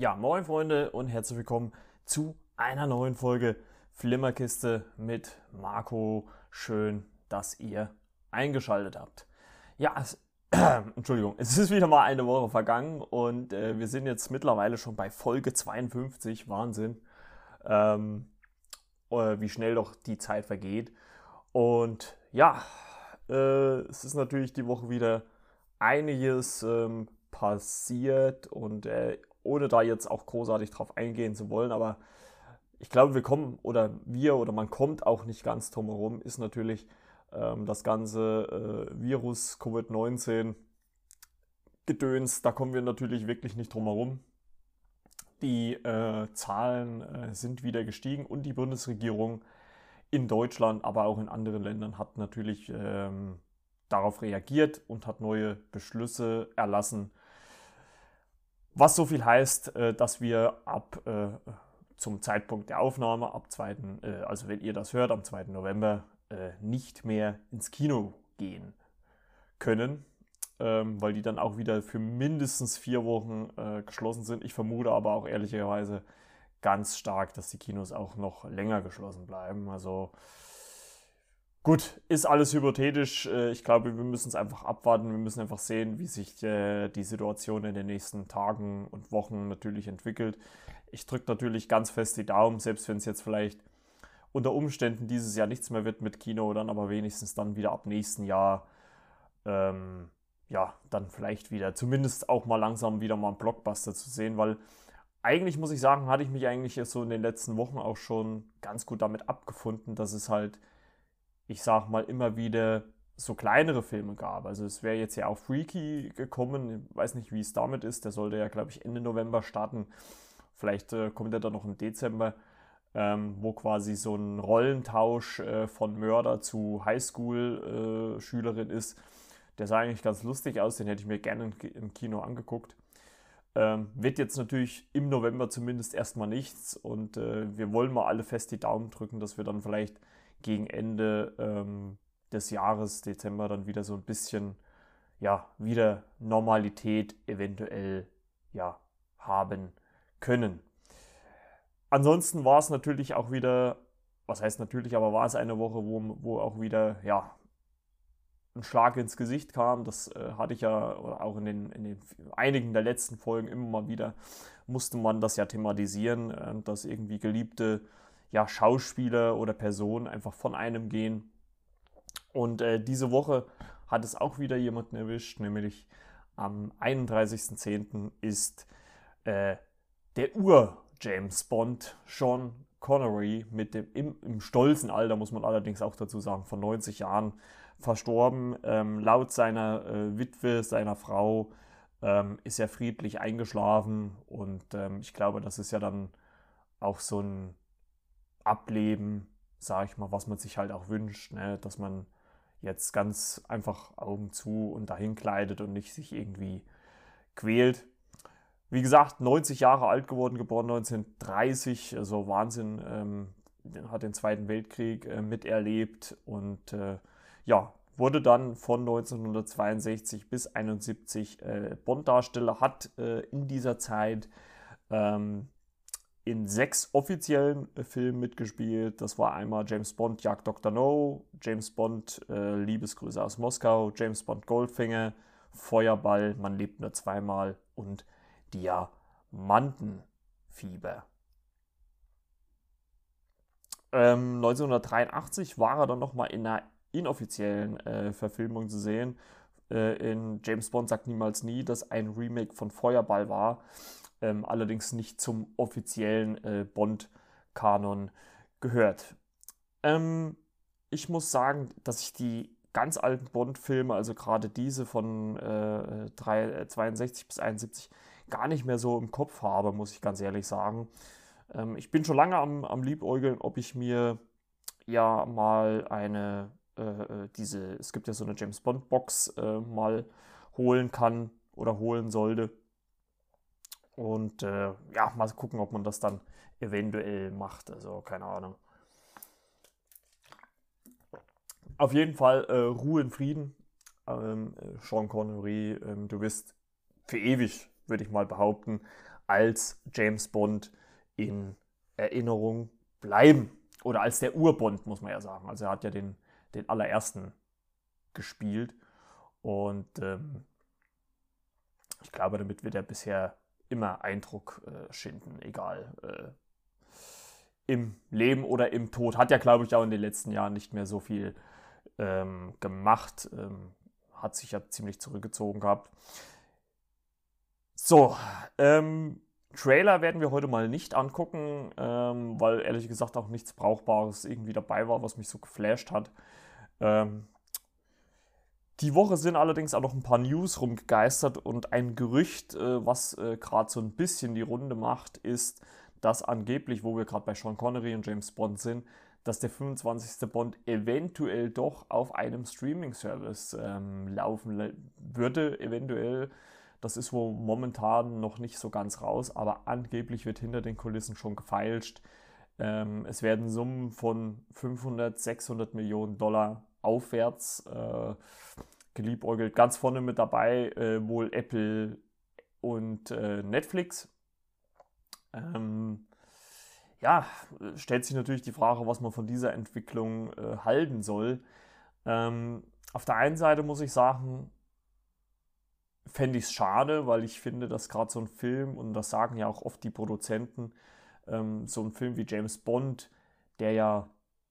Ja, moin Freunde und herzlich willkommen zu einer neuen Folge Flimmerkiste mit Marco. Schön, dass ihr eingeschaltet habt. Ja, es, äh, Entschuldigung, es ist wieder mal eine Woche vergangen und äh, wir sind jetzt mittlerweile schon bei Folge 52. Wahnsinn, ähm, äh, wie schnell doch die Zeit vergeht. Und ja, äh, es ist natürlich die Woche wieder einiges ähm, passiert und äh, ohne da jetzt auch großartig drauf eingehen zu wollen, aber ich glaube, wir kommen oder wir oder man kommt auch nicht ganz drum herum, ist natürlich ähm, das ganze äh, Virus Covid-19 Gedöns. Da kommen wir natürlich wirklich nicht drum herum. Die äh, Zahlen äh, sind wieder gestiegen und die Bundesregierung in Deutschland, aber auch in anderen Ländern hat natürlich ähm, darauf reagiert und hat neue Beschlüsse erlassen, was so viel heißt, äh, dass wir ab äh, zum Zeitpunkt der Aufnahme, ab 2., äh, also wenn ihr das hört, am 2. November nicht mehr ins Kino gehen können, ähm, weil die dann auch wieder für mindestens vier Wochen geschlossen sind. Ich vermute aber auch ehrlicherweise ganz stark, dass die Kinos auch noch länger geschlossen bleiben. Also Gut, ist alles hypothetisch. Äh, ich glaube, wir müssen es einfach abwarten. Wir müssen einfach sehen, wie sich äh, die Situation in den nächsten Tagen und Wochen natürlich entwickelt. Ich drücke natürlich ganz fest die Daumen, selbst wenn es jetzt vielleicht unter Umständen dieses Jahr nichts mehr wird mit Kino, dann aber wenigstens dann wieder ab nächsten Jahr, ähm, ja, dann vielleicht wieder, zumindest auch mal langsam wieder mal einen Blockbuster zu sehen, weil eigentlich muss ich sagen, hatte ich mich eigentlich so in den letzten Wochen auch schon ganz gut damit abgefunden, dass es halt ich sag mal, immer wieder so kleinere Filme gab. Also es wäre jetzt ja auch Freaky gekommen, ich weiß nicht, wie es damit ist. Der sollte ja, glaube ich, Ende November starten. Vielleicht äh, kommt er dann noch im Dezember, ähm, wo quasi so ein Rollentausch äh, von Mörder zu Highschool-Schülerin äh, ist. Der sah eigentlich ganz lustig aus, den hätte ich mir gerne im Kino angeguckt. Ähm, wird jetzt natürlich im November zumindest erstmal nichts und äh, wir wollen mal alle fest die Daumen drücken, dass wir dann vielleicht gegen Ende ähm, des Jahres, Dezember, dann wieder so ein bisschen, ja, wieder Normalität eventuell, ja, haben können. Ansonsten war es natürlich auch wieder, was heißt natürlich, aber war es eine Woche, wo, wo auch wieder, ja, ein Schlag ins Gesicht kam. Das äh, hatte ich ja auch in den, in den einigen der letzten Folgen immer mal wieder, musste man das ja thematisieren, äh, dass irgendwie geliebte ja, Schauspieler oder Personen einfach von einem gehen. Und äh, diese Woche hat es auch wieder jemanden erwischt, nämlich am 31.10. ist äh, der Ur-James Bond Sean Connery mit dem im, im, stolzen Alter, muss man allerdings auch dazu sagen, von 90 Jahren verstorben. Ähm, laut seiner äh, Witwe, seiner Frau, ähm, ist er friedlich eingeschlafen und ähm, ich glaube, das ist ja dann auch so ein ableben, sage ich mal, was man sich halt auch wünscht, ne? dass man jetzt ganz einfach Augen zu und dahin kleidet und nicht sich irgendwie quält. Wie gesagt, 90 Jahre alt geworden, geboren 1930, also Wahnsinn, ähm, hat den Zweiten Weltkrieg äh, miterlebt und äh, ja, wurde dann von 1962 bis 1971 äh, Bond-Darsteller, hat äh, in dieser Zeit ähm, in sechs offiziellen äh, Filmen mitgespielt. Das war einmal James Bond Jagd Dr. No, James Bond äh, Liebesgrüße aus Moskau, James Bond Goldfinger, Feuerball, man lebt nur zweimal und Diamantenfieber. Ähm, 1983 war er dann nochmal in einer inoffiziellen äh, Verfilmung zu sehen. Äh, in James Bond sagt niemals nie, dass ein Remake von Feuerball war ähm, allerdings nicht zum offiziellen äh, Bond-Kanon gehört. Ähm, ich muss sagen, dass ich die ganz alten Bond-Filme, also gerade diese von äh, 3, 62 äh, bis 71, gar nicht mehr so im Kopf habe, muss ich ganz ehrlich sagen. Ähm, ich bin schon lange am, am Liebäugeln, ob ich mir ja mal eine, äh, äh diese, es gibt ja so eine James Bond Box, äh, mal holen kann oder holen sollte. Und äh, ja, mal gucken, ob man das dann eventuell macht. Also keine Ahnung. Auf jeden Fall äh, Ruhe in Frieden. Ähm, Sean Connery, ähm, du bist für ewig, würde ich mal behaupten, als James Bond in Erinnerung bleiben. Oder als der Urbond, muss man ja sagen. Also er hat ja den, den allerersten gespielt. Und ähm, ich glaube, damit wird er bisher immer Eindruck äh, schinden, egal äh, im Leben oder im Tod. Hat ja, glaube ich, auch in den letzten Jahren nicht mehr so viel ähm, gemacht. Ähm, hat sich ja ziemlich zurückgezogen gehabt. So, ähm, Trailer werden wir heute mal nicht angucken, ähm, weil ehrlich gesagt auch nichts Brauchbares irgendwie dabei war, was mich so geflasht hat. Ähm, die Woche sind allerdings auch noch ein paar News rumgegeistert und ein Gerücht, äh, was äh, gerade so ein bisschen die Runde macht, ist, dass angeblich, wo wir gerade bei Sean Connery und James Bond sind, dass der 25. Bond eventuell doch auf einem Streaming-Service ähm, laufen würde. Eventuell, das ist wohl momentan noch nicht so ganz raus, aber angeblich wird hinter den Kulissen schon gefeilscht. Ähm, es werden Summen von 500, 600 Millionen Dollar aufwärts äh, geliebäugelt. Ganz vorne mit dabei äh, wohl Apple und äh, Netflix. Ähm, ja, stellt sich natürlich die Frage, was man von dieser Entwicklung äh, halten soll. Ähm, auf der einen Seite muss ich sagen, fände ich es schade, weil ich finde, dass gerade so ein Film, und das sagen ja auch oft die Produzenten, ähm, so ein Film wie James Bond, der ja,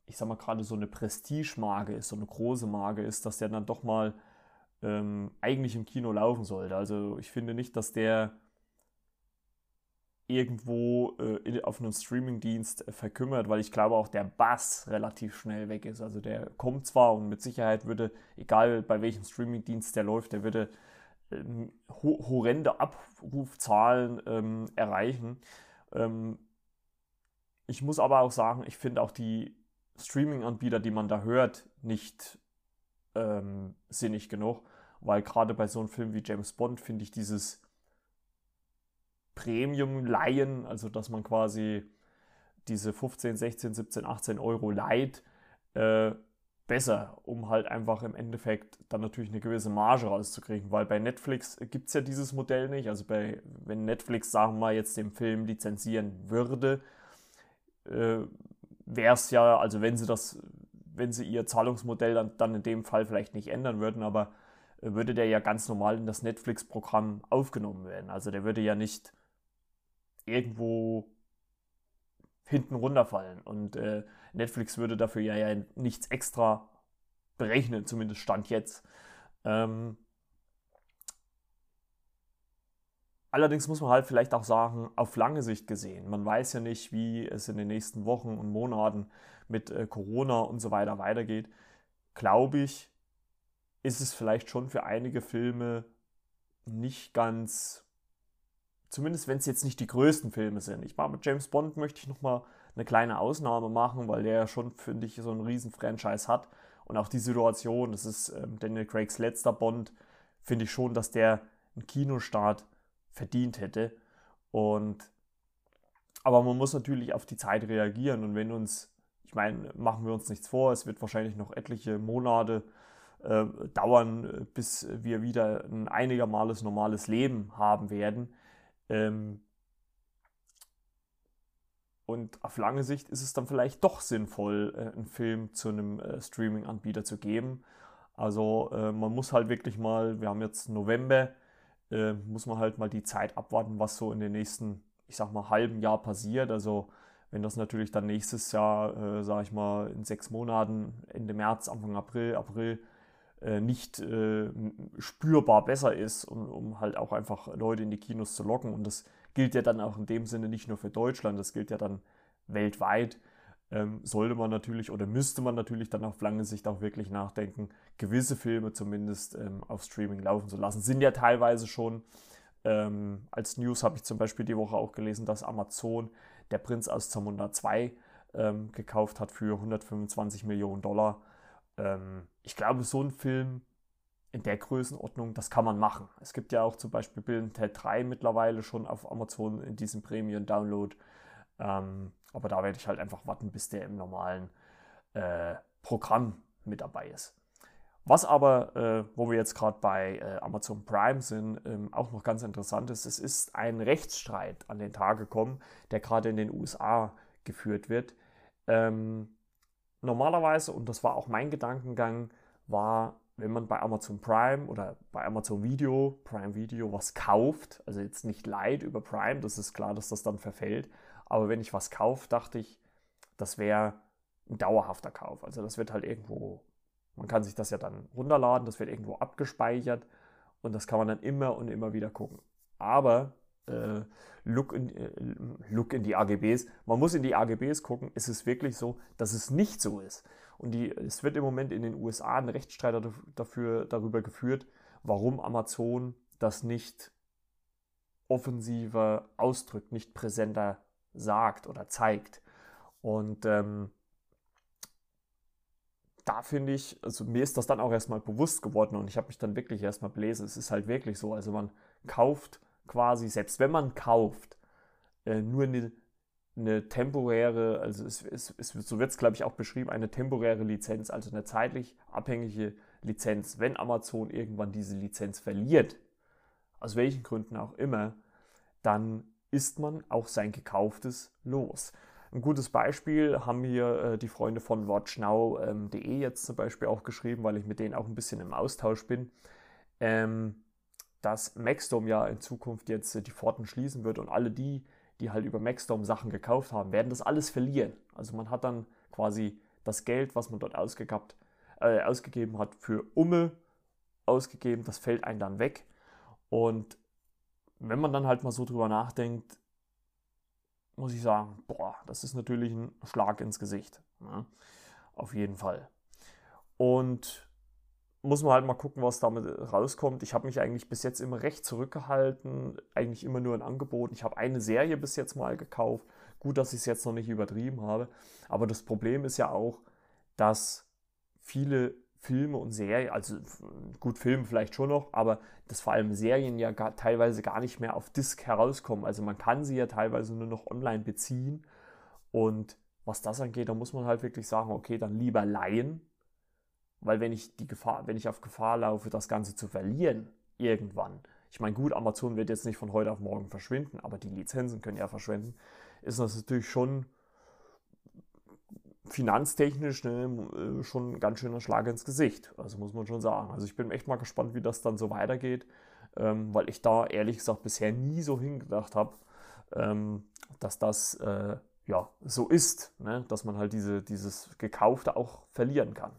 ich sag mal, gerade so eine Prestige-Marke ist, so eine große Marke ist, dass der dann doch mal ähm, eigentlich im Kino laufen sollte. Also ich finde nicht, dass der irgendwo äh, auf einem Streamingdienst äh, verkümmert, weil ich glaube auch der Bass relativ schnell weg ist. Also der kommt zwar und mit Sicherheit würde, egal bei welchem Streamingdienst der läuft, der würde ähm, ho horrende Abrufzahlen ähm, erreichen. Ähm, ich muss aber auch sagen, ich finde auch die Streaming-Anbieter, die man da hört, nicht ähm, sinnig genug, weil gerade bei so einem Film wie James Bond finde ich dieses Premium-Leihen, also dass man quasi diese 15, 16, 17, 18 Euro leiht, äh, besser, um halt einfach im Endeffekt dann natürlich eine gewisse Marge rauszukriegen, weil bei Netflix gibt es ja dieses Modell nicht. Also bei, wenn Netflix, sagen wir mal, jetzt den Film lizenzieren würde, äh, wäre es ja, also wenn sie das, wenn sie ihr Zahlungsmodell dann, dann in dem Fall vielleicht nicht ändern würden, aber äh, würde der ja ganz normal in das Netflix-Programm aufgenommen werden. Also der würde ja nicht irgendwo hinten runterfallen. Und äh, Netflix würde dafür ja, ja nichts extra berechnen, zumindest Stand jetzt. Ähm, allerdings muss man halt vielleicht auch sagen, auf lange Sicht gesehen, man weiß ja nicht, wie es in den nächsten Wochen und Monaten mit äh, Corona und so weiter weitergeht. Glaube ich, ist es vielleicht schon für einige Filme nicht ganz zumindest wenn es jetzt nicht die größten Filme sind. Ich meine, mit James Bond möchte ich nochmal eine kleine Ausnahme machen, weil der ja schon, finde ich, so ein riesen Franchise hat. Und auch die Situation, das ist ähm, Daniel Craigs letzter Bond, finde ich schon, dass der einen Kinostart verdient hätte. Und aber man muss natürlich auf die Zeit reagieren. Und wenn uns, ich meine, machen wir uns nichts vor, es wird wahrscheinlich noch etliche Monate äh, dauern, bis wir wieder ein einigermaßen normales Leben haben werden. Ähm, und auf lange Sicht ist es dann vielleicht doch sinnvoll, äh, einen Film zu einem äh, Streaming-Anbieter zu geben. Also äh, man muss halt wirklich mal, wir haben jetzt November, äh, muss man halt mal die Zeit abwarten, was so in den nächsten, ich sag mal, halben Jahr passiert. Also wenn das natürlich dann nächstes Jahr, äh, sag ich mal, in sechs Monaten, Ende März, Anfang April, April, äh, nicht äh, spürbar besser ist, um, um halt auch einfach Leute in die Kinos zu locken. Und das gilt ja dann auch in dem Sinne nicht nur für Deutschland, das gilt ja dann weltweit. Ähm, sollte man natürlich oder müsste man natürlich dann auf lange Sicht auch wirklich nachdenken, gewisse Filme zumindest ähm, auf Streaming laufen zu lassen. Sind ja teilweise schon. Ähm, als News habe ich zum Beispiel die Woche auch gelesen, dass Amazon Der Prinz aus Zamunda 2 ähm, gekauft hat für 125 Millionen Dollar ähm, ich glaube, so ein Film in der Größenordnung, das kann man machen. Es gibt ja auch zum Beispiel Bill Ted 3 mittlerweile schon auf Amazon in diesem Premium-Download. Ähm, aber da werde ich halt einfach warten, bis der im normalen äh, Programm mit dabei ist. Was aber, äh, wo wir jetzt gerade bei äh, Amazon Prime sind, ähm, auch noch ganz interessant ist, es ist ein Rechtsstreit an den Tag gekommen, der gerade in den USA geführt wird. Ähm, normalerweise, und das war auch mein Gedankengang, war, wenn man bei Amazon Prime oder bei Amazon Video, Prime Video, was kauft, also jetzt nicht Light über Prime, das ist klar, dass das dann verfällt, aber wenn ich was kaufe, dachte ich, das wäre ein dauerhafter Kauf. Also das wird halt irgendwo man kann sich das ja dann runterladen, das wird irgendwo abgespeichert und das kann man dann immer und immer wieder gucken. Aber äh, look, in, äh, look in die AGBs, man muss in die AGBs gucken, ist es wirklich so, dass es nicht so ist. Und die, es wird im Moment in den USA ein Rechtsstreit dafür, darüber geführt, warum Amazon das nicht offensiver ausdrückt, nicht präsenter sagt oder zeigt. Und ähm, da finde ich, also mir ist das dann auch erstmal bewusst geworden und ich habe mich dann wirklich erstmal belesen. Es ist halt wirklich so, also man kauft quasi, selbst wenn man kauft, äh, nur eine, eine, temporäre, also es, es, es so wird es glaube ich auch beschrieben, eine temporäre Lizenz, also eine zeitlich abhängige Lizenz. Wenn Amazon irgendwann diese Lizenz verliert, aus welchen Gründen auch immer, dann ist man auch sein gekauftes los. Ein gutes Beispiel haben hier äh, die Freunde von watchnow.de ähm, jetzt zum Beispiel auch geschrieben, weil ich mit denen auch ein bisschen im Austausch bin, ähm, dass Maxdome ja in Zukunft jetzt äh, die Pforten schließen wird und alle die, die halt über Maxdome Sachen gekauft haben, werden das alles verlieren. Also man hat dann quasi das Geld, was man dort ausgegabt, äh, ausgegeben hat, für Umme ausgegeben, das fällt einem dann weg. Und wenn man dann halt mal so drüber nachdenkt, muss ich sagen, boah, das ist natürlich ein Schlag ins Gesicht. Ne? Auf jeden Fall. Und muss man halt mal gucken, was damit rauskommt. Ich habe mich eigentlich bis jetzt immer recht zurückgehalten, eigentlich immer nur ein Angebot. Ich habe eine Serie bis jetzt mal gekauft. Gut, dass ich es jetzt noch nicht übertrieben habe. Aber das Problem ist ja auch, dass viele Filme und Serien, also gut, Filme vielleicht schon noch, aber dass vor allem Serien ja gar, teilweise gar nicht mehr auf Disc herauskommen. Also man kann sie ja teilweise nur noch online beziehen. Und was das angeht, da muss man halt wirklich sagen, okay, dann lieber leihen. Weil wenn ich die Gefahr, wenn ich auf Gefahr laufe, das Ganze zu verlieren, irgendwann, ich meine, gut, Amazon wird jetzt nicht von heute auf morgen verschwinden, aber die Lizenzen können ja verschwinden, ist das natürlich schon finanztechnisch ne, äh, schon ein ganz schöner Schlag ins Gesicht. Also muss man schon sagen. Also ich bin echt mal gespannt, wie das dann so weitergeht, ähm, weil ich da ehrlich gesagt bisher nie so hingedacht habe, ähm, dass das äh, ja so ist, ne? dass man halt diese, dieses Gekaufte auch verlieren kann.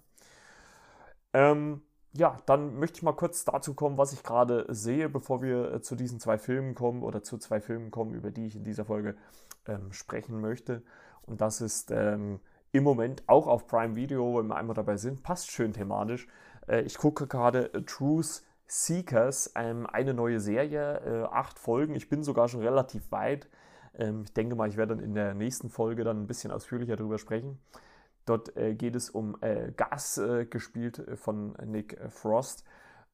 Ähm, ja, dann möchte ich mal kurz dazu kommen, was ich gerade sehe, bevor wir äh, zu diesen zwei Filmen kommen oder zu zwei Filmen kommen, über die ich in dieser Folge ähm, sprechen möchte. Und das ist ähm, im Moment auch auf Prime Video, wenn wir einmal dabei sind, passt schön thematisch. Äh, ich gucke gerade Truth Seekers, ähm, eine neue Serie, äh, acht Folgen. Ich bin sogar schon relativ weit. Ähm, ich denke mal, ich werde dann in der nächsten Folge dann ein bisschen ausführlicher darüber sprechen. Dort äh, geht es um Gas, gespielt von Nick Frost.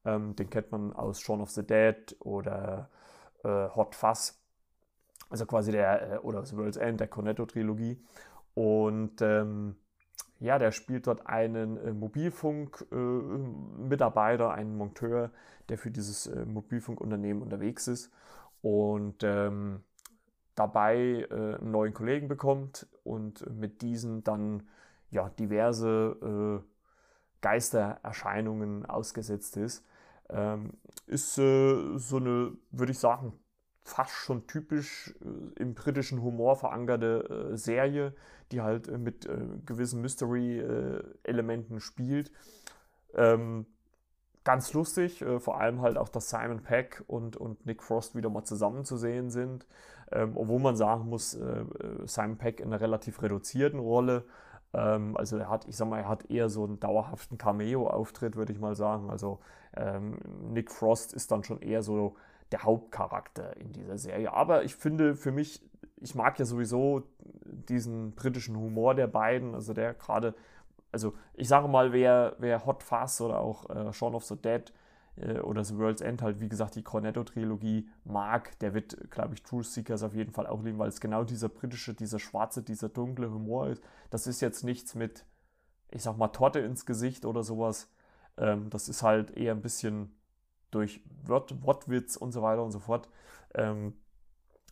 Ähm, den kennt man aus Shaun of the Dead oder Hot Fuzz. Also quasi der, oder The World's End, der Cornetto-Trilogie. Und ähm, ja, der spielt dort einen äh, Mobilfunkmitarbeiter, äh, einen Monteur, der für dieses äh, Mobilfunkunternehmen unterwegs ist und ähm, dabei äh, einen neuen Kollegen bekommt und mit diesen dann ja, diverse äh, Geistererscheinungen ausgesetzt ist. Ähm, ist äh, so eine, würde ich sagen, fast schon typisch äh, im britischen Humor verankerte äh, Serie, die halt äh, mit äh, gewissen Mystery-Elementen spielt. Ähm, ganz lustig, äh, vor allem halt auch, dass Simon Peck und, und Nick Frost wieder mal zusammen zu sehen sind. Ähm, obwohl man sagen muss, äh, Simon Peck in einer relativ reduzierten Rolle. Ähm, also er hat, ich sag mal, er hat eher so einen dauerhaften Cameo-Auftritt, würde ich mal sagen. Also ähm, Nick Frost ist dann schon eher so der Hauptcharakter in dieser Serie. Aber ich finde für mich, ich mag ja sowieso diesen britischen Humor der beiden, also der gerade, also ich sage mal, wer, wer Hot Fuzz oder auch äh, Shaun of the Dead äh, oder The World's End halt, wie gesagt, die Cornetto-Trilogie mag, der wird, glaube ich, Truth Seekers auf jeden Fall auch lieben, weil es genau dieser britische, dieser schwarze, dieser dunkle Humor ist. Das ist jetzt nichts mit, ich sag mal, Torte ins Gesicht oder sowas, Ähm, das ist halt eher ein bisschen durch Wort, Wortwitz und so weiter und so fort. Ähm,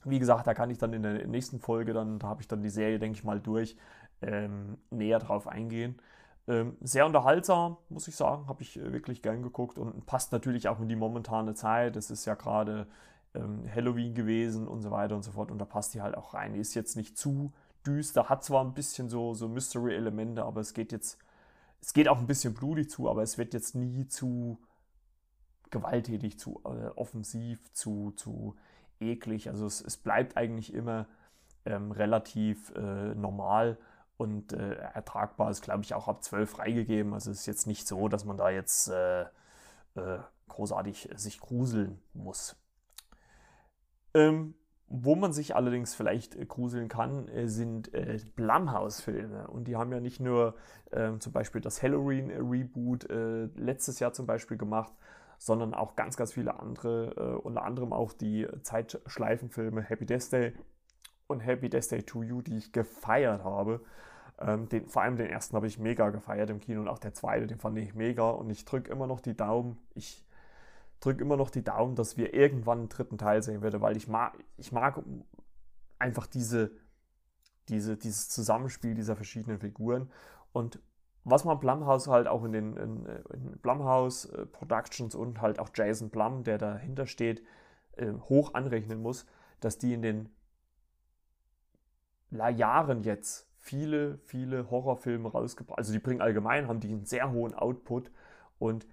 wie gesagt, da kann ich dann in der nächsten Folge, dann, da habe ich dann die Serie, denke ich mal, durch, ähm, näher drauf eingehen. Ähm, sehr unterhaltsam, muss ich sagen, habe ich äh, wirklich gern geguckt und passt natürlich auch in die momentane Zeit. Es ist ja gerade ähm, Halloween gewesen und so weiter und so fort und da passt die halt auch rein. Die ist jetzt nicht zu düster, hat zwar ein bisschen so, so Mystery-Elemente, aber es geht jetzt, es geht auch ein bisschen blutig zu, aber es wird jetzt nie zu gewalttätig, zu äh, offensiv, zu, zu eklig. Also es, es bleibt eigentlich immer ähm, relativ äh, normal und äh, ertragbar. Ist, glaube ich, auch ab 12 freigegeben. Also es ist jetzt nicht so, dass man da jetzt äh, äh großartig sich gruseln muss. Ähm, wo man sich allerdings vielleicht äh, gruseln kann, äh, sind äh, Blumhouse-Filme. Und die haben ja nicht nur äh, zum Beispiel das Halloween-Reboot äh, letztes Jahr zum Beispiel gemacht, sondern auch ganz, ganz viele andere, äh, unter anderem auch die Zeitschleifenfilme Happy Death Day und Happy Death Day to You, die ich gefeiert habe. Ähm, den, vor allem den ersten habe ich mega gefeiert im Kino und auch der zweite, den fand ich mega und ich drücke immer noch die Daumen. Ich drücke immer noch die Daumen, dass wir irgendwann einen dritten Teil sehen werden, weil ich mag, ich mag einfach diese, diese, dieses Zusammenspiel dieser verschiedenen Figuren und was man Blumhouse halt auch in den in, in Blumhouse äh, Productions und halt auch Jason Blum, der dahinter steht, äh, hoch anrechnen muss, dass die in den Jahren jetzt viele, viele Horrorfilme rausgebracht, also die bringen allgemein, haben die einen sehr hohen Output und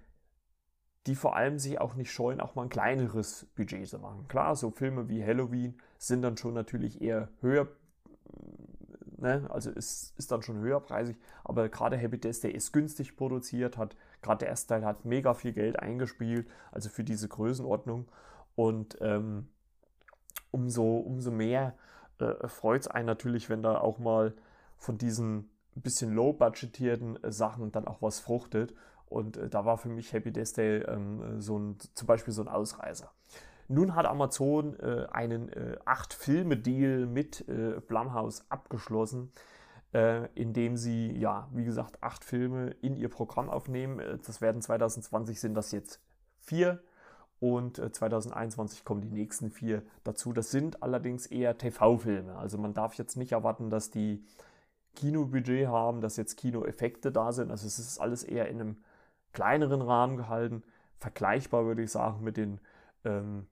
die vor allem sich auch nicht scheuen, auch mal ein kleineres Budget zu machen. Klar, so Filme wie Halloween sind dann schon natürlich eher höher Ne? Also ist, ist dann schon höherpreisig. Aber gerade Happy Death Day ist günstig produziert, hat gerade der erste Teil hat mega viel Geld eingespielt, also für diese Größenordnung. Und ähm, umso, umso mehr äh, freut es einen natürlich, wenn da auch mal von diesen bisschen low-budgetierten äh, Sachen dann auch was fruchtet. Und äh, da war für mich Happy Death Day ähm, so ein, zum Beispiel so ein Ausreißer. Nun hat Amazon äh, einen äh, 8-Filme-Deal mit äh, Blumhouse abgeschlossen, äh, indem sie, ja, wie gesagt, acht Filme in ihr Programm aufnehmen. Äh, das werden 2020 sind das jetzt vier und 2021 äh, kommen die nächsten vier dazu. Das sind allerdings eher TV-Filme. Also man darf jetzt nicht erwarten, dass die Kinobudget haben, dass jetzt Kinoeffekte da sind. Also es ist alles eher in einem kleineren Rahmen gehalten. Vergleichbar würde ich sagen mit den ähm,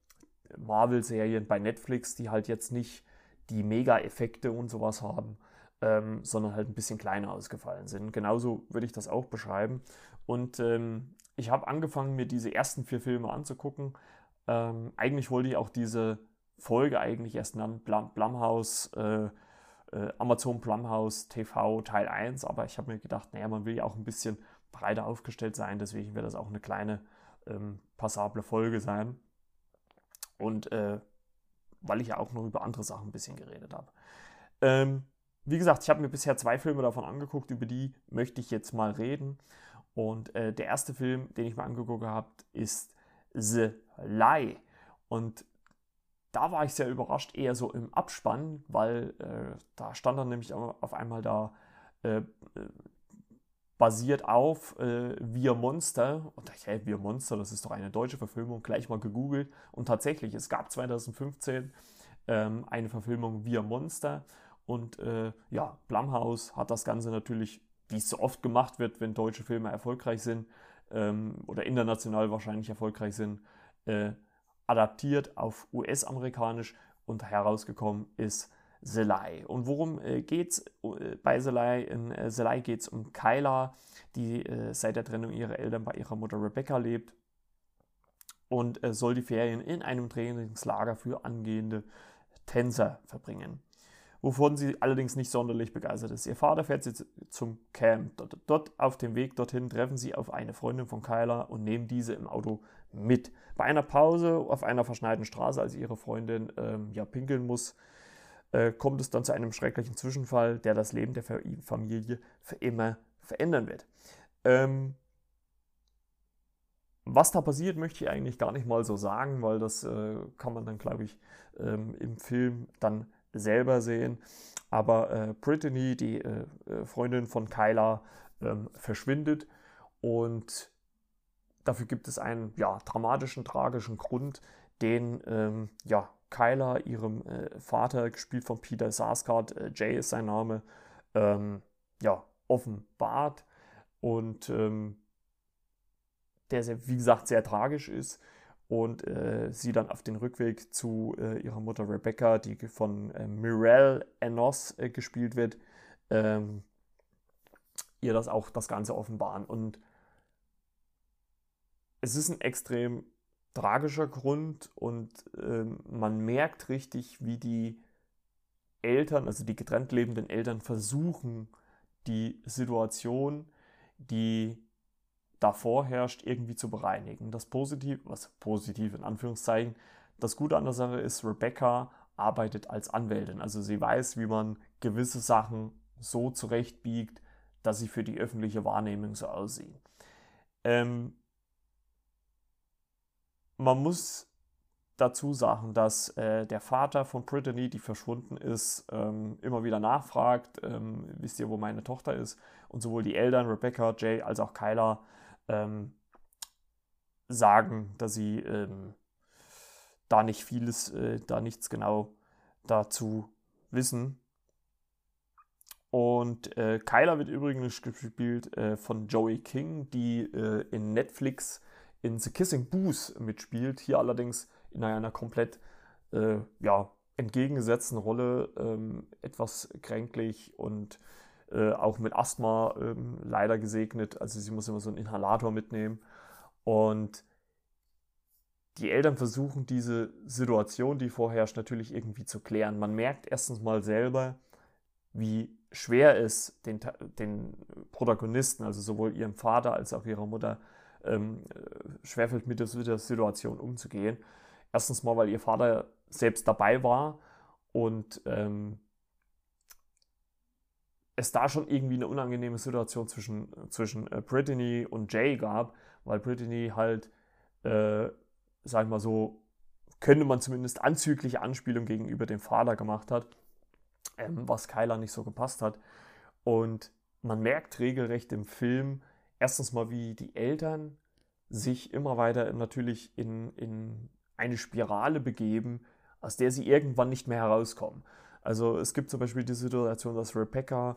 Marvel-Serien bei Netflix, die halt jetzt nicht die Mega-Effekte und sowas haben, ähm, sondern halt ein bisschen kleiner ausgefallen sind. Genauso würde ich das auch beschreiben. Und ähm, ich habe angefangen, mir diese ersten vier Filme anzugucken. Ähm, eigentlich wollte ich auch diese Folge eigentlich erst nennen, Blum, Blumhouse, äh, äh, Amazon Blumhouse TV Teil 1, aber ich habe mir gedacht, naja, man will ja auch ein bisschen breiter aufgestellt sein, deswegen wird das auch eine kleine ähm, passable Folge sein. Und äh, weil ich ja auch noch über andere Sachen ein bisschen geredet habe. Ähm, wie gesagt, ich habe mir bisher zwei Filme davon angeguckt, über die möchte ich jetzt mal reden. Und äh, der erste Film, den ich mir angeguckt habe, ist The Lie. Und da war ich sehr überrascht, eher so im Abspann, weil äh, da stand dann nämlich auf einmal da äh, äh basiert auf äh, Wir Monster. Und dachte, hey, Wir Monster, das ist doch eine deutsche Verfilmung. Gleich mal gegoogelt. Und tatsächlich, es gab 2015 ähm, eine Verfilmung Wir Monster. Und äh, ja, Blumhouse hat das Ganze natürlich, wie es so oft gemacht wird, wenn deutsche Filme erfolgreich sind ähm, oder international wahrscheinlich erfolgreich sind, äh, adaptiert auf US-amerikanisch und herausgekommen ist Selai. Und worum äh, geht es äh, bei Selai? In äh, Selai geht es um Kyla, die äh, seit der Trennung ihrer Eltern bei ihrer Mutter Rebecca lebt und äh, soll die Ferien in einem Trainingslager für angehende Tänzer verbringen. Wovon sie allerdings nicht sonderlich begeistert ist. Ihr Vater fährt sie zum Camp. Dort, dort auf dem Weg dorthin treffen sie auf eine Freundin von Kyla und nehmen diese im Auto mit. Bei einer Pause auf einer verschneiten Straße, als ihre Freundin ähm, ja pinkeln muss, äh, kommt es dann zu einem schrecklichen Zwischenfall, der das Leben der Familie für immer verändern wird. Ähm, was da passiert, möchte ich eigentlich gar nicht mal so sagen, weil das äh, kann man dann, glaube ich, ähm, im Film dann selber sehen. Aber äh, Brittany, die äh, äh Freundin von Kyla, ähm, verschwindet und dafür gibt es einen ja, dramatischen, tragischen Grund, den ähm, ja, Kyler, ihrem äh, Vater, gespielt von Peter Sarsgaard, äh, Jay ist sein Name, ähm, ja, offenbart und ähm, der, sehr, wie gesagt, sehr tragisch ist und äh, sie dann auf den Rückweg zu äh, ihrer Mutter Rebecca, die von äh, Mirelle Enos äh, gespielt wird, ähm, ihr das auch das Ganze offenbaren. Und es ist ein extrem tragischer Grund und ähm, man merkt richtig, wie die Eltern, also die getrennt lebenden Eltern, versuchen, die Situation, die davor herrscht, irgendwie zu bereinigen. Das Positive, was positiv in Anführungszeichen, das Gute an der Sache ist, Rebecca arbeitet als Anwältin. Also sie weiß, wie man gewisse Sachen so zurechtbiegt, dass sie für die öffentliche Wahrnehmung so aussehen. Ähm, man muss dazu sagen, dass äh, der Vater von Brittany, die verschwunden ist, ähm, immer wieder nachfragt, ähm, wisst ihr, wo meine Tochter ist? Und sowohl die Eltern, Rebecca, Jay, als auch Kyla, ähm, sagen, dass sie ähm, da nicht vieles, äh, da nichts genau dazu wissen. Und äh, Kyla wird übrigens gespielt äh, von Joey King, die äh, in Netflix in The Kissing Booth mitspielt. Hier allerdings in einer komplett äh, ja, entgegengesetzten Rolle, ähm, etwas kränklich und äh, auch mit Asthma ähm, leider gesegnet. Also sie muss immer so einen Inhalator mitnehmen. Und die Eltern versuchen diese Situation, die vorherrscht, natürlich irgendwie zu klären. Man merkt erstens mal selber, wie schwer es den, den Protagonisten, also sowohl ihrem Vater als auch ihrer Mutter, ähm, schwerfällt, mit der Situation umzugehen. Erstens mal, weil ihr Vater selbst dabei war und ähm, es da schon irgendwie eine unangenehme Situation zwischen, zwischen äh, Brittany und Jay gab, weil Brittany halt, äh, sag ich mal so, könnte man zumindest anzügliche Anspielung gegenüber dem Vater gemacht hat, ähm, was Kyla nicht so gepasst hat. Und man merkt regelrecht im Film, erstens mal, wie die Eltern sich immer weiter natürlich in, in eine Spirale begeben, aus der sie irgendwann nicht mehr herauskommen. Also es gibt zum Beispiel die Situation, dass Rebecca,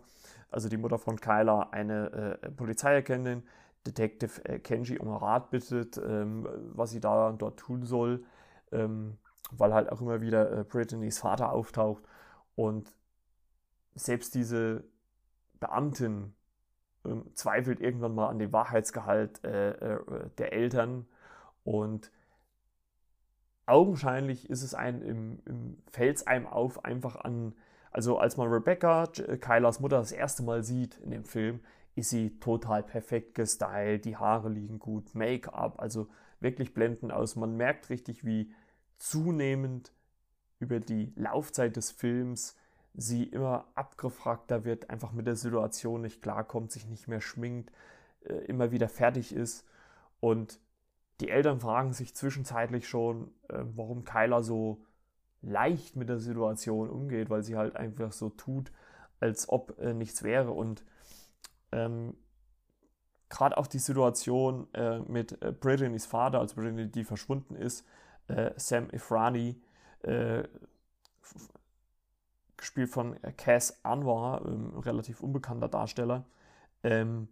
also die Mutter von Kyla, eine äh, Polizeiagentin, Detective äh, Kenji um Rat bittet, ähm, was sie da und dort tun soll, ähm, weil halt auch immer wieder äh, Brittany's Vater auftaucht. Und selbst diese Beamtin ähm, zweifelt irgendwann mal an dem Wahrheitsgehalt äh, äh, der Eltern. Und augenscheinlich ist es ein im, im fällt einem auf einfach an also als man Rebecca Kylas Mutter das erste Mal sieht in dem Film ist sie total perfekt gestylt die Haare liegen gut Make-up also wirklich blenden aus. Man merkt richtig wie zunehmend über die Laufzeit des Films sie immer abgefragter wird, einfach mit der Situation nicht klarkommt, sich nicht mehr schminkt, äh, immer wieder fertig ist. Und die Eltern fragen sich zwischenzeitlich schon, äh, warum Kyla so leicht mit der Situation umgeht, weil sie halt einfach so tut, als ob äh, nichts wäre. Und ähm, gerade auch die Situation äh, mit äh, Brittany's Vater, als Brittany, die verschwunden ist, äh, Sam Ifrani, gespielt von Cass Anwar, ähm, relativ unbekannter Darsteller, ähm,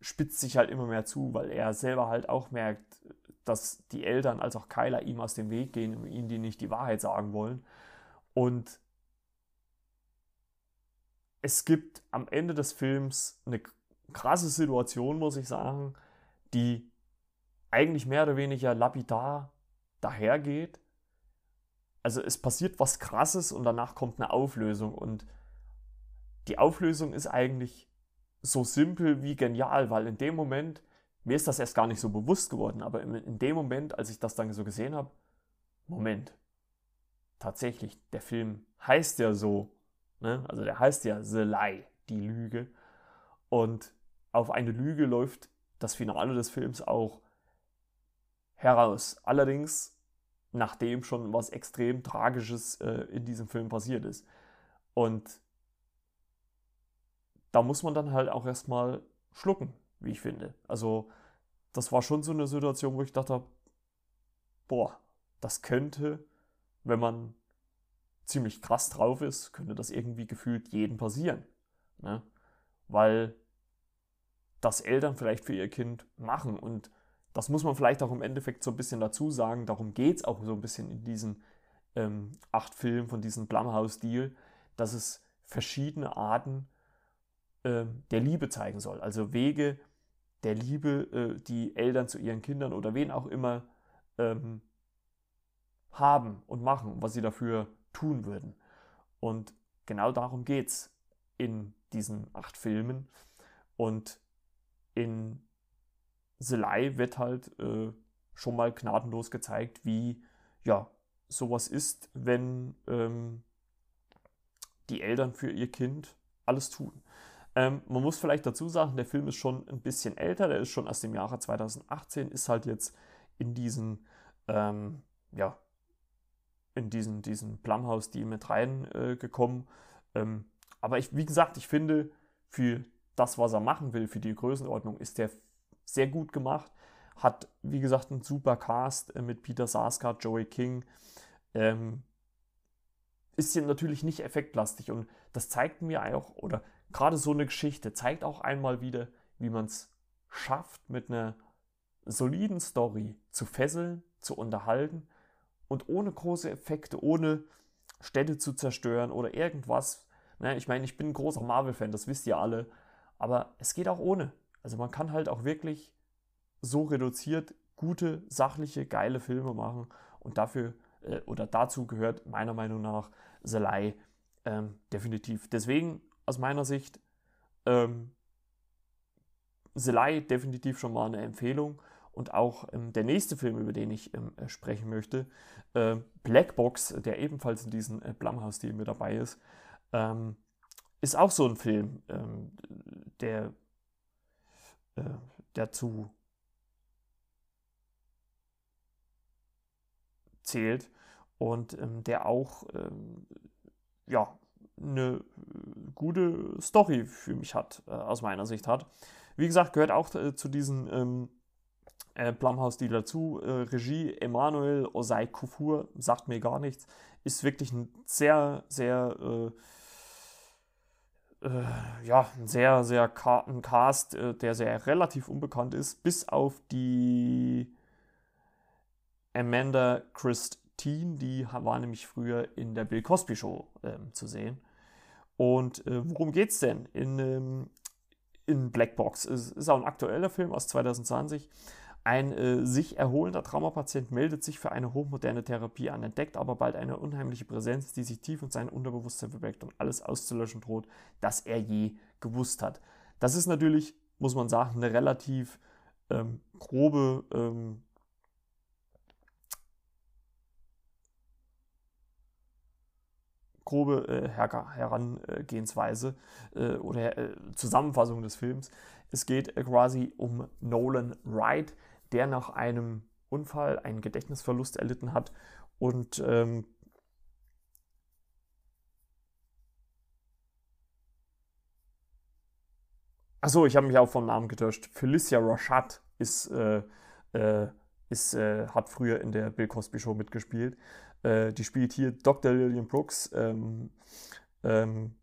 spitzt sich halt immer mehr zu, weil er selber halt auch merkt, dass die Eltern als auch Kyla ihm aus dem Weg gehen und ihnen die nicht die Wahrheit sagen wollen. Und es gibt am Ende des Films eine krasse Situation, muss ich sagen, die eigentlich mehr oder weniger lapidar dahergeht, also es passiert was Krasses und danach kommt eine Auflösung. Und die Auflösung ist eigentlich so simpel wie genial, weil in dem Moment, mir ist das erst gar nicht so bewusst geworden, aber in, dem Moment, als ich das dann so gesehen habe, Moment, tatsächlich, der Film heißt ja so, ne? also der heißt ja The Lie, die Lüge. Und auf eine Lüge läuft das Finale des Films auch heraus. Allerdings nachdem schon was extrem Tragisches äh, in diesem Film passiert ist. Und da muss man dann halt auch erstmal schlucken, wie ich finde. Also das war schon so eine Situation, wo ich dachte, boah, das könnte, wenn man ziemlich krass drauf ist, könnte das irgendwie gefühlt jedem passieren. Ne? Weil das Eltern vielleicht für ihr Kind machen. Und das muss man vielleicht auch im Endeffekt so ein bisschen dazu sagen. Darum geht es auch so ein bisschen in diesen ähm, acht Filmen von diesem Blumhouse-Deal, dass es verschiedene Arten äh, der Liebe zeigen soll. Also Wege der Liebe, äh, die Eltern zu ihren Kindern oder wen auch immer ähm, haben und machen, was sie dafür tun würden. Und genau darum geht es in diesen acht Filmen. Und in Lie wird halt äh, schon mal gnadenlos gezeigt, wie ja sowas ist, wenn ähm, die Eltern für ihr Kind alles tun. Ähm, man muss vielleicht dazu sagen, der Film ist schon ein bisschen älter, der ist schon aus dem Jahre 2018, ist halt jetzt in diesen, ähm, ja, in diesen, diesen Plumhouse-Deal mit reingekommen. Äh, ähm, aber ich, wie gesagt, ich finde, für das, was er machen will, für die Größenordnung, ist der sehr gut gemacht. Hat, wie gesagt, einen super Cast äh, mit Peter Sarsgaard, Joey King. Ähm, ist hier natürlich nicht effektlastig und das zeigt mir auch, oder gerade so eine Geschichte zeigt auch einmal wieder, wie man es schafft, mit einer soliden Story zu fesseln, zu unterhalten und ohne große Effekte, ohne Städte zu zerstören oder irgendwas. Ne, ich meine, ich bin ein großer Marvel-Fan, das wisst ihr alle, aber es geht auch ohne. Also man kann halt auch wirklich so reduziert gute, sachliche, geile Filme machen und dafür äh, oder dazu gehört meiner Meinung nach The Lie ähm, definitiv. Deswegen aus meiner Sicht ähm, The Lie definitiv schon mal eine Empfehlung. Und auch ähm, der nächste Film, über den ich ähm, äh, sprechen möchte, äh, Black Box, der ebenfalls in diesem äh, Blumhouse-Deal mit dabei ist, ähm, ist auch so ein Film, ähm, der äh, dazu zählt und ähm, der auch ähm, ja, eine gute Story für mich hat, äh, aus meiner Sicht hat. Wie gesagt, gehört auch äh, zu diesen ähm, äh, Blumhouse-Deal dazu. Äh, Regie Emanuel Osei Kufur, sagt mir gar nichts. Ist wirklich ein sehr, sehr, äh, ja, ein sehr, sehr Ka ein Cast, äh, der sehr relativ unbekannt ist, bis auf die Amanda Christine, die war nämlich früher in der Bill Cosby Show ähm, zu sehen. Und äh, worum es denn in, ähm, in Black Box? Es ist auch ein aktueller Film aus 2020. Ein äh, sich erholender Traumapatient meldet sich für eine hochmoderne Therapie an, entdeckt aber bald eine unheimliche Präsenz, die sich tief in sein Unterbewusstsein verbirgt und alles auszulöschen droht, das er je gewusst hat. Das ist natürlich, muss man sagen, eine relativ ähm, grobe ähm, grobe äh, Her Herangehensweise äh, oder äh, Zusammenfassung des Films. Es geht quasi um Nolan Wright, der nach einem Unfall einen Gedächtnisverlust erlitten hat und ähm, Achso, ich habe mich auch vom Namen getäuscht. Felicia Rashad ist, äh, äh, ist, äh, hat früher in der Bill Cosby Show mitgespielt. Äh, die spielt hier Dr. Lillian Brooks. Ähm, ähm,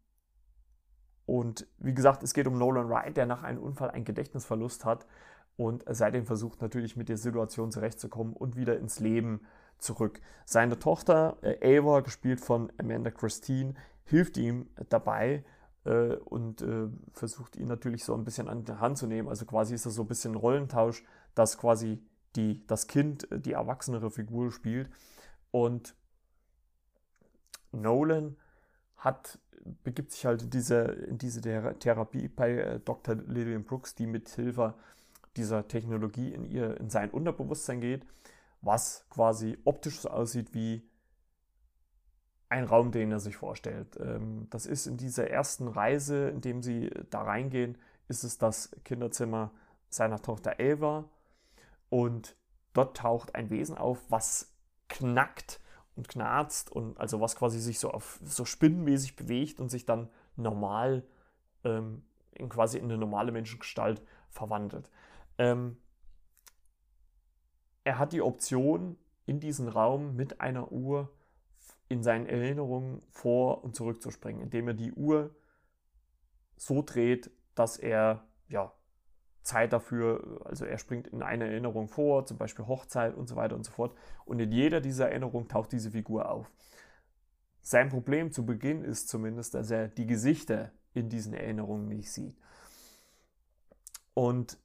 und wie gesagt, es geht um Nolan Wright, der nach einem Unfall einen Gedächtnisverlust hat und seitdem versucht natürlich mit der Situation zurechtzukommen und wieder ins Leben zurück. Seine Tochter äh, Ava, gespielt von Amanda Christine, hilft ihm dabei äh, und äh, versucht ihn natürlich so ein bisschen an die Hand zu nehmen. Also quasi ist das so ein bisschen ein Rollentausch, dass quasi die, das Kind äh, die erwachsenere Figur spielt. Und Nolan hat, begibt sich halt in diese, in diese Therapie bei äh, Dr. Lillian Brooks, die mit Hilfe dieser Technologie in, ihr, in sein Unterbewusstsein geht, was quasi optisch so aussieht wie ein Raum, den er sich vorstellt. Ähm, das ist in dieser ersten Reise, in dem sie da reingehen, ist es das Kinderzimmer seiner Tochter Eva und dort taucht ein Wesen auf, was knackt und knarzt und also was quasi sich so auf so spinnenmäßig bewegt und sich dann normal ähm, in quasi in eine normale Menschengestalt verwandelt. Ähm, er hat die Option, in diesen Raum mit einer Uhr in seinen Erinnerungen vor und zurück zu springen, indem er die Uhr so dreht, dass er ja, Zeit dafür, also er springt in eine Erinnerung vor, zum Beispiel Hochzeit und so weiter und so fort. Und in jeder dieser Erinnerungen taucht diese Figur auf. Sein Problem zu Beginn ist zumindest, dass er die Gesichter in diesen Erinnerungen nicht sieht. Und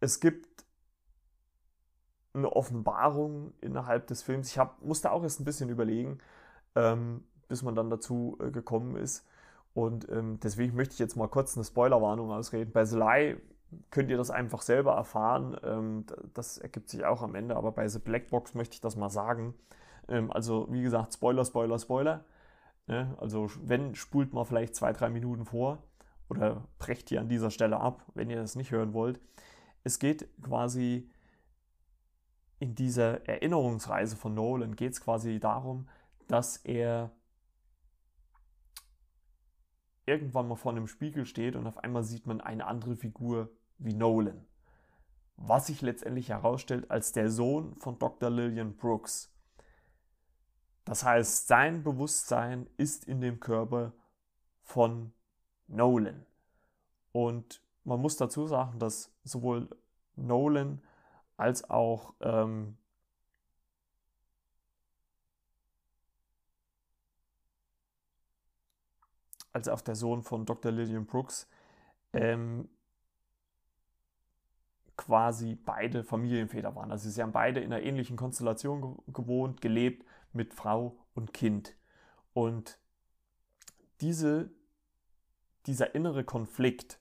es gibt eine Offenbarung innerhalb des Films. Ich hab, musste auch erst ein bisschen überlegen, ähm, bis man dann dazu äh, gekommen ist. Und ähm, deswegen möchte ich jetzt mal kurz eine Spoilerwarnung ausreden. Bei Sly könnt ihr das einfach selber erfahren. Ähm, das ergibt sich auch am Ende, aber bei The Black Box möchte ich das mal sagen. Ähm, also, wie gesagt, Spoiler, Spoiler, Spoiler. Ne? Also, wenn, spult mal vielleicht zwei, drei Minuten vor oder brecht hier an dieser Stelle ab, wenn ihr das nicht hören wollt. Es geht quasi in dieser Erinnerungsreise von Nolan geht es quasi darum, dass er irgendwann mal vor einem Spiegel steht und auf einmal sieht man eine andere Figur wie Nolan. Was sich letztendlich herausstellt als der Sohn von Dr. Lillian Brooks. Das heißt, sein Bewusstsein ist in dem Körper von Nolan. Und man muss dazu sagen, dass sowohl Nolan als auch ähm, als auch der Sohn von Dr. Lillian Brooks ähm, quasi beide Familienväter waren. Also sie haben beide in einer ähnlichen Konstellation gewohnt, gelebt mit Frau und Kind. Und diese, dieser innere Konflikt,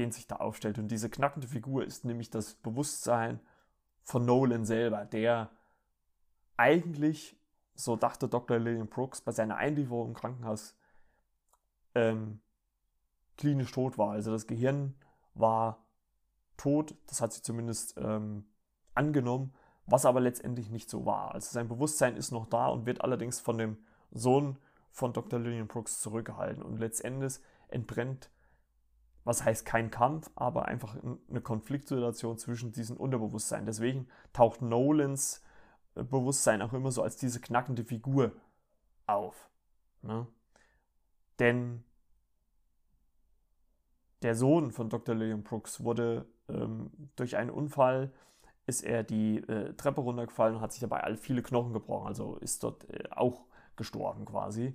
den sich da aufstellt und diese knackende Figur ist nämlich das Bewusstsein von Nolan selber, der eigentlich, so dachte Dr. Lillian Brooks, bei seiner Einlieferung im Krankenhaus ähm, klinisch tot war. Also das Gehirn war tot, das hat sie zumindest ähm, angenommen, was aber letztendlich nicht so war. Also sein Bewusstsein ist noch da und wird allerdings von dem Sohn von Dr. Lillian Brooks zurückgehalten. Und letztendlich entbrennt was heißt kein Kampf, aber einfach eine Konfliktsituation zwischen diesen Unterbewusstsein. Deswegen taucht Nolans äh, Bewusstsein auch immer so als diese knackende Figur auf. Ne? Denn der Sohn von Dr. William Brooks wurde ähm, durch einen Unfall, ist er die äh, Treppe runtergefallen und hat sich dabei all viele Knochen gebrochen, also ist dort äh, auch gestorben quasi.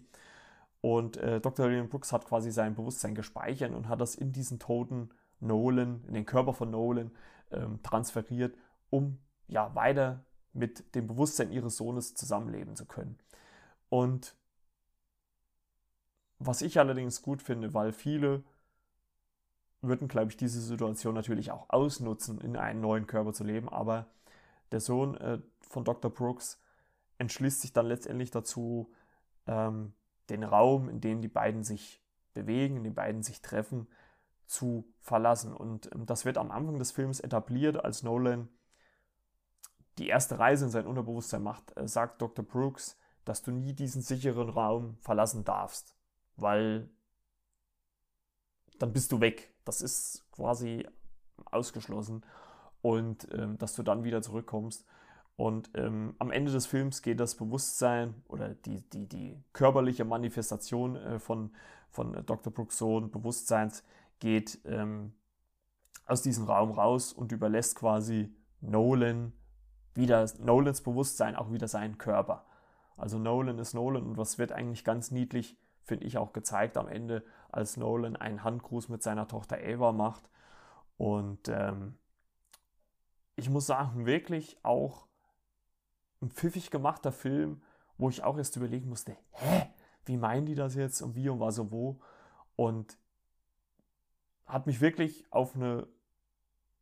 Und äh, Dr. William Brooks hat quasi sein Bewusstsein gespeichert und hat das in diesen toten Nolan, in den Körper von Nolan ähm, transferiert, um ja weiter mit dem Bewusstsein ihres Sohnes zusammenleben zu können. Und was ich allerdings gut finde, weil viele würden, glaube ich, diese Situation natürlich auch ausnutzen, in einen neuen Körper zu leben, aber der Sohn äh, von Dr. Brooks entschließt sich dann letztendlich dazu, ähm, den Raum, in dem die beiden sich bewegen, in dem beiden sich treffen, zu verlassen. Und ähm, das wird am Anfang des Films etabliert, als Nolan die erste Reise in sein Unterbewusstsein macht, sagt Dr. Brooks, dass du nie diesen sicheren Raum verlassen darfst, weil dann bist du weg. Das ist quasi ausgeschlossen. Und ähm, dass du dann wieder zurückkommst. Und ähm, am Ende des Films geht das Bewusstsein oder die, die, die körperliche Manifestation äh, von, von Dr. Brooks Sohn Bewusstseins geht ähm, aus diesem Raum raus und überlässt quasi Nolan wieder, Nolans Bewusstsein auch wieder seinen Körper. Also Nolan ist Nolan und was wird eigentlich ganz niedlich, finde ich auch gezeigt am Ende, als Nolan einen Handgruß mit seiner Tochter Ava macht. Und ähm, ich muss sagen, wirklich auch ein pfiffig gemachter Film, wo ich auch erst überlegen musste, hä, wie meinen die das jetzt und wie und was und wo? Und hat mich wirklich auf eine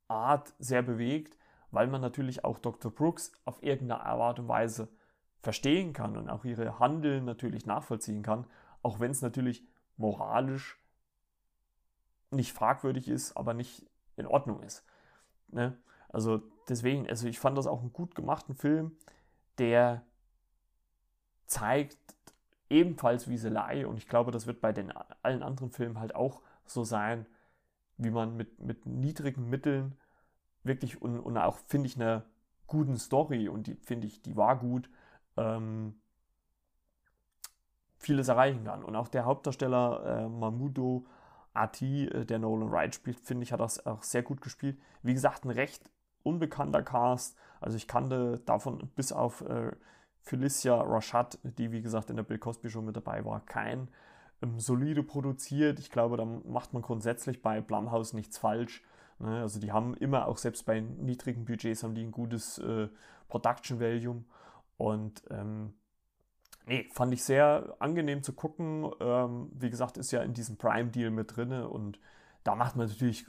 Art sehr bewegt, weil man natürlich auch Dr. Brooks auf irgendeine Art und Weise verstehen kann und auch ihre Handeln natürlich nachvollziehen kann, auch wenn es natürlich moralisch nicht fragwürdig ist, aber nicht in Ordnung ist. Ne? Also deswegen, also ich fand das auch einen gut gemachten Film der zeigt ebenfalls Wieselei und ich glaube, das wird bei den allen anderen Filmen halt auch so sein, wie man mit, mit niedrigen Mitteln wirklich und, und auch, finde ich, eine guten Story und die finde ich, die war gut, ähm, vieles erreichen kann. Und auch der Hauptdarsteller äh, Mahmudo Ati, äh, der Nolan Wright spielt, finde ich, hat das auch sehr gut gespielt. Wie gesagt, ein recht unbekannter Cast. Also ich kannte davon bis auf äh, Felicia Rashad, die wie gesagt in der Bill Cosby Show mit dabei war, kein ähm, solide produziert. Ich glaube, da macht man grundsätzlich bei Blumhouse nichts falsch. Ne? Also die haben immer, auch selbst bei niedrigen Budgets, haben die ein gutes äh, Production Value. Und ähm, nee, fand ich sehr angenehm zu gucken. Ähm, wie gesagt, ist ja in diesem Prime-Deal mit drin und da macht man natürlich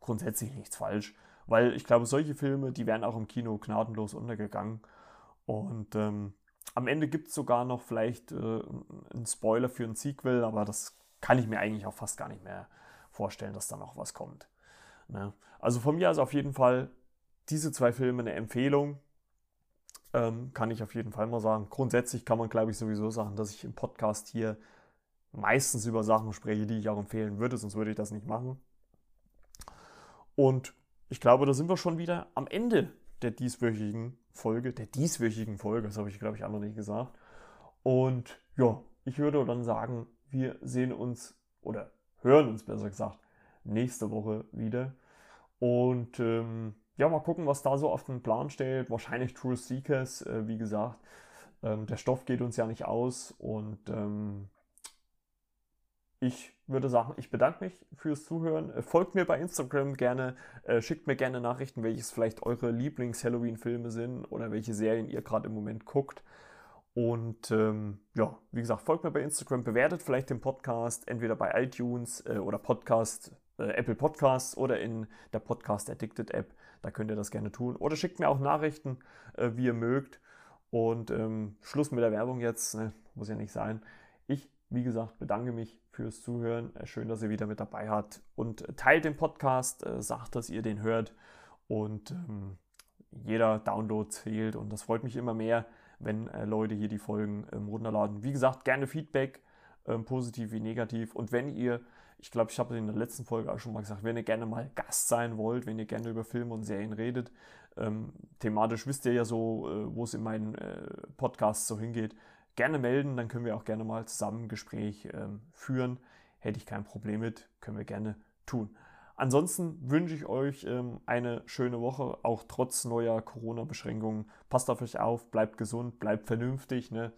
grundsätzlich nichts falsch. Weil ich glaube, solche Filme, die wären auch im Kino gnadenlos untergegangen. Und ähm, am Ende gibt es sogar noch vielleicht äh, einen Spoiler für ein Sequel, aber das kann ich mir eigentlich auch fast gar nicht mehr vorstellen, dass da noch was kommt. Ne? Also von mir aus auf jeden Fall diese zwei Filme eine Empfehlung. Ähm, kann ich auf jeden Fall mal sagen. Grundsätzlich kann man, glaube ich, sowieso sagen, dass ich im Podcast hier meistens über Sachen spreche, die ich auch empfehlen würde, sonst würde ich das nicht machen. Und ich glaube, da sind wir schon wieder am Ende der dieswöchigen Folge, der dieswöchigen Folge, das habe ich, glaube ich, auch noch nicht gesagt. Und ja, ich würde dann sagen, wir sehen uns oder hören uns besser gesagt nächste Woche wieder. Und ähm, ja, mal gucken, was da so auf den Plan steht. Wahrscheinlich True Seekers, äh, wie gesagt. Ähm, der Stoff geht uns ja nicht aus. Und ähm, ich würde sagen, ich bedanke mich fürs Zuhören. Äh, folgt mir bei Instagram gerne, äh, schickt mir gerne Nachrichten, welches vielleicht eure Lieblings-Halloween-Filme sind oder welche Serien ihr gerade im Moment guckt. Und ähm, ja, wie gesagt, folgt mir bei Instagram, bewertet vielleicht den Podcast entweder bei iTunes äh, oder Podcast äh, Apple Podcasts oder in der Podcast Addicted App. Da könnt ihr das gerne tun. Oder schickt mir auch Nachrichten, äh, wie ihr mögt. Und ähm, Schluss mit der Werbung jetzt, ne? muss ja nicht sein. Wie gesagt, bedanke mich fürs Zuhören. Äh, schön, dass ihr wieder mit dabei habt. Und teilt den Podcast, äh, sagt, dass ihr den hört. Und ähm, jeder Download zählt. Und das freut mich immer mehr, wenn äh, Leute hier die Folgen ähm, runterladen. Wie gesagt, gerne Feedback, ähm, positiv wie negativ. Und wenn ihr ich glaube, ich habe in der letzten Folge auch schon mal gesagt, wenn ihr gerne mal Gast sein wollt, wenn ihr gerne über Filme und Serien redet, ähm, thematisch wisst ihr ja so, äh, wo es in meinen äh, Podcasts so hingeht, gerne melden, dann können wir auch gerne mal zusammen ein Gespräch ähm, führen. Hätte ich kein Problem mit, können wir gerne tun. Ansonsten wünsche ich euch ähm, eine schöne Woche, auch trotz neuer Corona-Beschränkungen. Passt auf euch auf, bleibt gesund, bleibt vernünftig. Ne?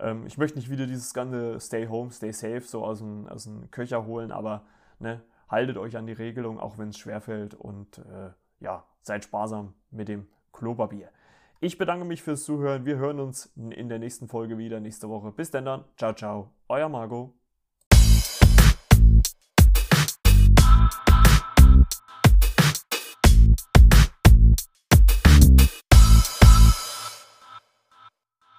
Ähm, ich möchte nicht wieder dieses ganze Stay Home, Stay Safe so aus dem, aus dem Köcher holen, aber ne, haltet euch an die Regelung, auch wenn es schwerfällt und äh, ja, seid sparsam mit dem Klopapier. Ich bedanke mich fürs Zuhören. Wir hören uns in der nächsten Folge wieder nächste Woche. Bis dann. Ciao, ciao. Euer Margot.